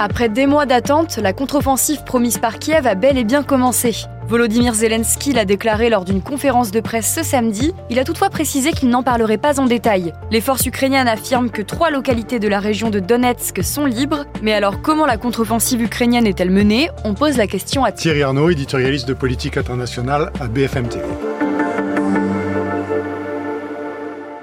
Après des mois d'attente, la contre-offensive promise par Kiev a bel et bien commencé. Volodymyr Zelensky l'a déclaré lors d'une conférence de presse ce samedi. Il a toutefois précisé qu'il n'en parlerait pas en détail. Les forces ukrainiennes affirment que trois localités de la région de Donetsk sont libres. Mais alors, comment la contre-offensive ukrainienne est-elle menée? On pose la question à Thierry Arnaud, éditorialiste de politique internationale à BFM TV.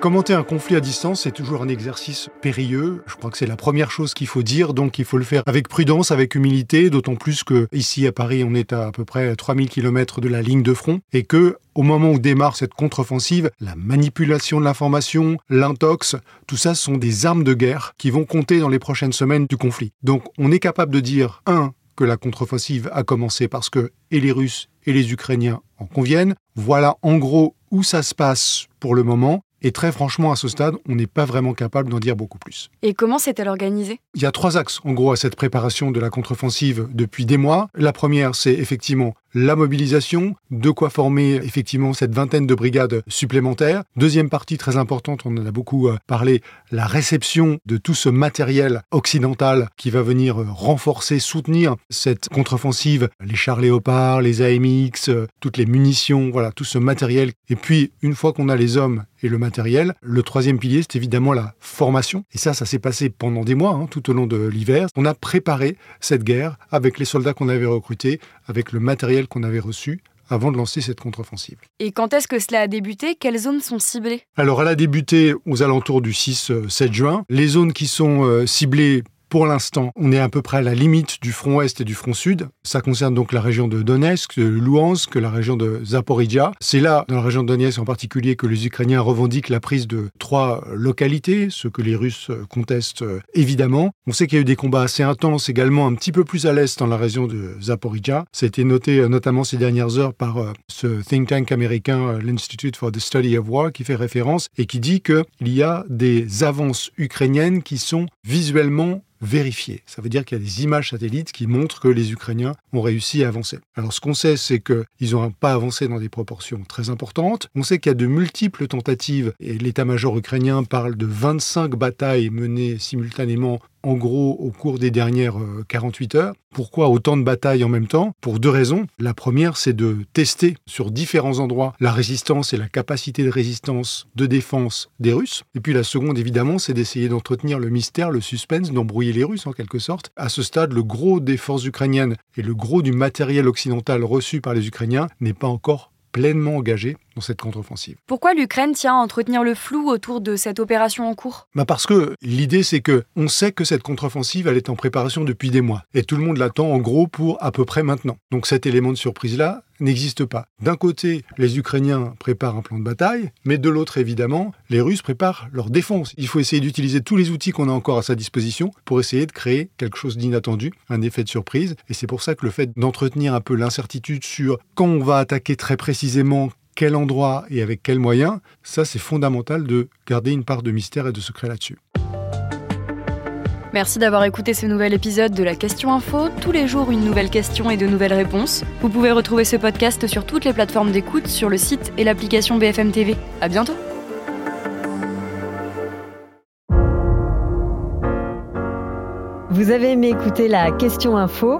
Commenter un conflit à distance, c'est toujours un exercice périlleux. Je crois que c'est la première chose qu'il faut dire, donc il faut le faire avec prudence, avec humilité, d'autant plus que ici à Paris, on est à à peu près 3000 km de la ligne de front et que au moment où démarre cette contre-offensive, la manipulation de l'information, l'intox, tout ça sont des armes de guerre qui vont compter dans les prochaines semaines du conflit. Donc on est capable de dire, un, que la contre-offensive a commencé parce que et les Russes et les Ukrainiens en conviennent. Voilà en gros où ça se passe pour le moment. Et très franchement, à ce stade, on n'est pas vraiment capable d'en dire beaucoup plus. Et comment s'est-elle organisée? Il y a trois axes, en gros, à cette préparation de la contre-offensive depuis des mois. La première, c'est effectivement la mobilisation, de quoi former effectivement cette vingtaine de brigades supplémentaires. Deuxième partie très importante, on en a beaucoup euh, parlé, la réception de tout ce matériel occidental qui va venir euh, renforcer, soutenir cette contre-offensive, les chars léopards, les AMX, euh, toutes les munitions, voilà, tout ce matériel. Et puis, une fois qu'on a les hommes et le matériel, le troisième pilier, c'est évidemment la formation. Et ça, ça s'est passé pendant des mois, hein, tout au long de l'hiver. On a préparé cette guerre avec les soldats qu'on avait recrutés, avec le matériel qu'on avait reçu avant de lancer cette contre-offensive. Et quand est-ce que cela a débuté? Quelles zones sont ciblées? Alors, elle a débuté aux alentours du 6-7 juin. Les zones qui sont euh, ciblées pour l'instant, on est à peu près à la limite du front Ouest et du front Sud. Ça concerne donc la région de Donetsk, de Luhansk, la région de Zaporizhia. C'est là, dans la région de Donetsk en particulier, que les Ukrainiens revendiquent la prise de trois localités, ce que les Russes contestent euh, évidemment. On sait qu'il y a eu des combats assez intenses également un petit peu plus à l'est dans la région de Zaporizhia. Ça a été noté euh, notamment ces dernières heures par euh, ce think tank américain, l'Institute for the Study of War, qui fait référence et qui dit qu'il y a des avances ukrainiennes qui sont visuellement vérifié. Ça veut dire qu'il y a des images satellites qui montrent que les Ukrainiens ont réussi à avancer. Alors ce qu'on sait, c'est qu'ils n'ont pas avancé dans des proportions très importantes. On sait qu'il y a de multiples tentatives et l'état-major ukrainien parle de 25 batailles menées simultanément en gros au cours des dernières 48 euh, heures. Pourquoi autant de batailles en même temps? Pour deux raisons. La première, c'est de tester sur différents endroits la résistance et la capacité de résistance de défense des Russes. Et puis la seconde, évidemment, c'est d'essayer d'entretenir le mystère, le suspense, d'embrouiller les Russes en quelque sorte. À ce stade, le gros des forces ukrainiennes et le gros du matériel occidental reçu par les Ukrainiens n'est pas encore pleinement engagé dans cette contre-offensive. Pourquoi l'Ukraine tient à entretenir le flou autour de cette opération en cours? Bah Parce que l'idée, c'est que on sait que cette contre-offensive, elle est en préparation depuis des mois. Et tout le monde l'attend en gros pour à peu près maintenant. Donc cet élément de surprise-là n'existe pas. D'un côté, les Ukrainiens préparent un plan de bataille, mais de l'autre, évidemment, les Russes préparent leur défense. Il faut essayer d'utiliser tous les outils qu'on a encore à sa disposition pour essayer de créer quelque chose d'inattendu, un effet de surprise. Et c'est pour ça que le fait d'entretenir un peu l'incertitude sur quand on va attaquer très précisément, quel endroit et avec quels moyens, ça c'est fondamental de garder une part de mystère et de secret là-dessus. Merci d'avoir écouté ce nouvel épisode de la Question Info. Tous les jours, une nouvelle question et de nouvelles réponses. Vous pouvez retrouver ce podcast sur toutes les plateformes d'écoute, sur le site et l'application BFM TV. À bientôt! Vous avez aimé écouter la Question Info?